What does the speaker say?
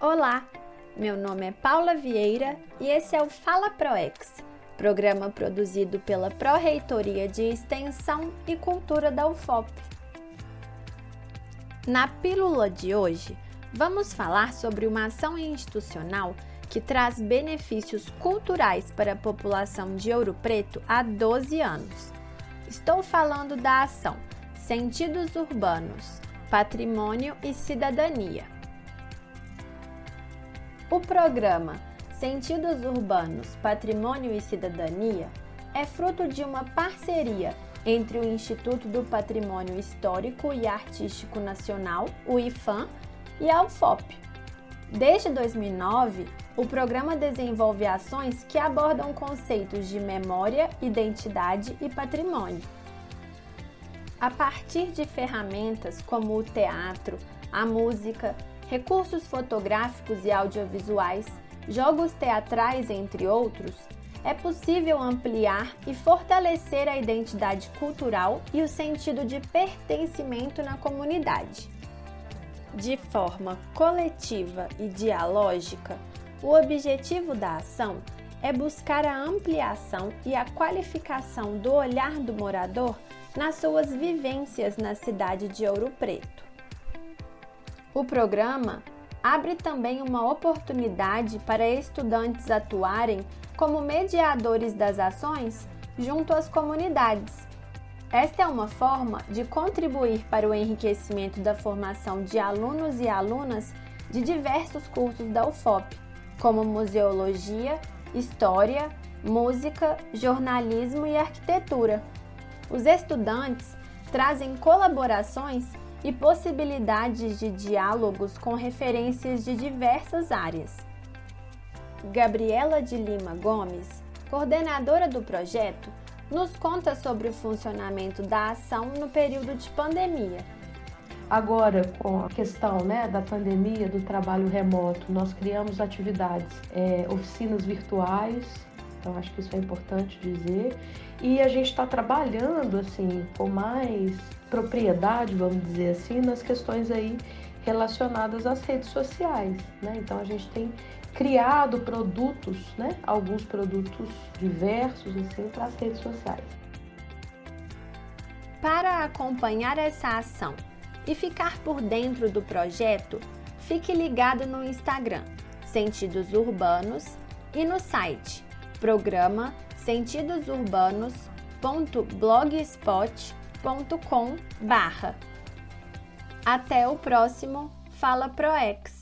Olá, meu nome é Paula Vieira e esse é o Fala ProEx, programa produzido pela Pró-Reitoria de Extensão e Cultura da UFOP. Na pílula de hoje, vamos falar sobre uma ação institucional que traz benefícios culturais para a população de Ouro Preto há 12 anos. Estou falando da ação Sentidos Urbanos, Patrimônio e Cidadania. O programa Sentidos Urbanos, Patrimônio e Cidadania é fruto de uma parceria entre o Instituto do Patrimônio Histórico e Artístico Nacional, o IFAM, e a UFOP. Desde 2009, o programa desenvolve ações que abordam conceitos de memória, identidade e patrimônio. A partir de ferramentas como o teatro, a música, recursos fotográficos e audiovisuais, jogos teatrais, entre outros, é possível ampliar e fortalecer a identidade cultural e o sentido de pertencimento na comunidade. De forma coletiva e dialógica, o objetivo da ação é buscar a ampliação e a qualificação do olhar do morador nas suas vivências na cidade de Ouro Preto. O programa abre também uma oportunidade para estudantes atuarem como mediadores das ações junto às comunidades. Esta é uma forma de contribuir para o enriquecimento da formação de alunos e alunas de diversos cursos da UFOP, como museologia, história, música, jornalismo e arquitetura. Os estudantes trazem colaborações e possibilidades de diálogos com referências de diversas áreas. Gabriela de Lima Gomes, coordenadora do projeto, nos conta sobre o funcionamento da ação no período de pandemia. Agora, com a questão né, da pandemia, do trabalho remoto, nós criamos atividades, é, oficinas virtuais, então acho que isso é importante dizer. E a gente está trabalhando assim com mais propriedade, vamos dizer assim, nas questões aí relacionadas às redes sociais. Né? Então a gente tem criado produtos, né? alguns produtos diversos assim, para as redes sociais. Para acompanhar essa ação e ficar por dentro do projeto, fique ligado no Instagram Sentidos Urbanos e no site programa sentidosurbanos.blogspot.com barra. Até o próximo Fala ProEx!